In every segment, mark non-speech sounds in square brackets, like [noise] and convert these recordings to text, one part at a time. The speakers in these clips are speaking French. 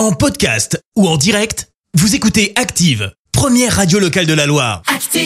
En podcast ou en direct, vous écoutez Active, première radio locale de la Loire. Active.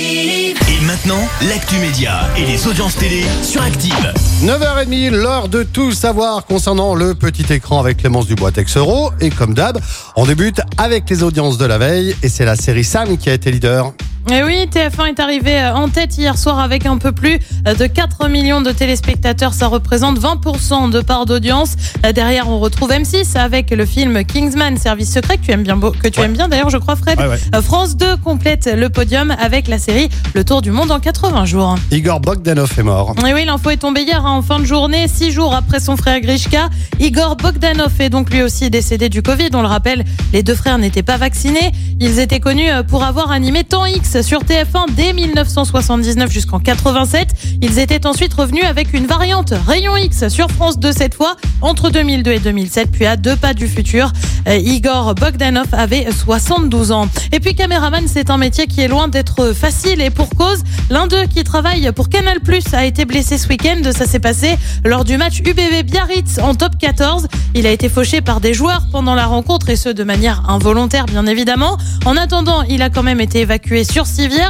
Et maintenant, l'actu média et les audiences télé sur Active. 9h30, l'heure de tout savoir concernant le petit écran avec Clémence Dubois Texero. Et comme d'hab, on débute avec les audiences de la veille et c'est la série Sam qui a été leader. Et oui, TF1 est arrivé euh, en tête hier soir avec un peu plus euh, de 4 millions de téléspectateurs. Ça représente 20% de part d'audience. Euh, Derrière, on retrouve M6 avec le film Kingsman, Service secret, que tu aimes bien, beau- que tu Ouais. aimes bien d'ailleurs, je crois, Fred. Ouais, ouais. France 2 complète le podium avec la série Le Tour du Monde en 80 jours. Igor Bogdanov est mort. Et oui, l'info est tombée hier hein, en fin de journée, six jours après son frère Grishka. Igor Bogdanov est donc lui aussi décédé du Covid. On le rappelle, les deux frères n'étaient pas vaccinés. Ils étaient connus pour avoir animé Temps X sur TF1 dès 1979 jusqu'en 87. Ils étaient ensuite revenus avec une variante Rayon X sur France 2 cette fois entre 2002 et 2007, puis à deux pas du futur. euh, Igor Bogdanov avait 72 ans. Et puis caméraman, c'est un métier qui est loin d'être facile et pour cause. L'un d'eux qui travaille pour Canal Plus a été blessé ce week-end. Ça s'est passé lors du match UBB Biarritz en top 14. Il a été fauché par des joueurs pendant la rencontre et ce de manière involontaire bien évidemment. En attendant, il a quand même été évacué sur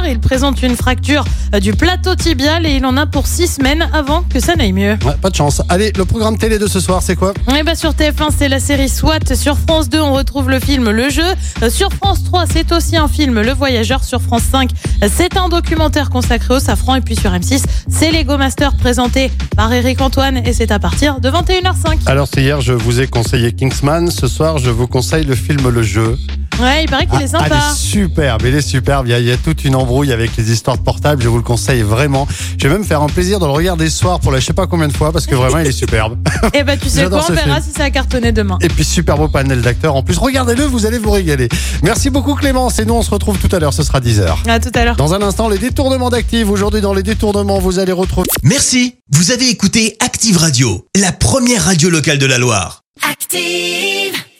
Il présente une fracture euh, du plateau tibial et il en a pour six semaines avant que ça n'aille mieux. Ouais, pas de chance. Allez, le programme télé de ce soir, c'est quoi? Et bah sur TF1, c'est la série SWAT. Sur France 2, on retrouve le film Le Jeu. Euh, Sur France 3, c'est aussi un film Le Voyageur. Sur France 5, euh, c'est un documentaire consacré au safran. Et puis sur M6, c'est Lego Master présenté par Eric Antoine. Et c'est à partir de 21h05. Alors, c'est hier, je vous ai conseillé Kingsman. Ce soir, je vous conseille le film Le Jeu. Ouais, il paraît qu'il est Ah, sympa. il est superbe, il est superbe. Il y, a, il y a toute une embrouille avec les histoires de portables. Je vous le conseille vraiment. Je vais même faire un plaisir de le regarder ce soir pour la je sais pas combien de fois parce que vraiment il est superbe. [laughs] Et bah tu sais quoi, on verra film. si ça a cartonné demain. Et puis super beau panel d'acteurs. En plus, regardez-le, vous allez vous régaler. Merci beaucoup Clémence. Et nous on se retrouve tout à l'heure. Ce sera 10h. À tout à l'heure. Dans un instant, les détournements d'actifs. Aujourd'hui, dans les détournements, vous allez retrouver. Merci, vous avez écouté Active Radio, la première radio locale de la Loire. Active.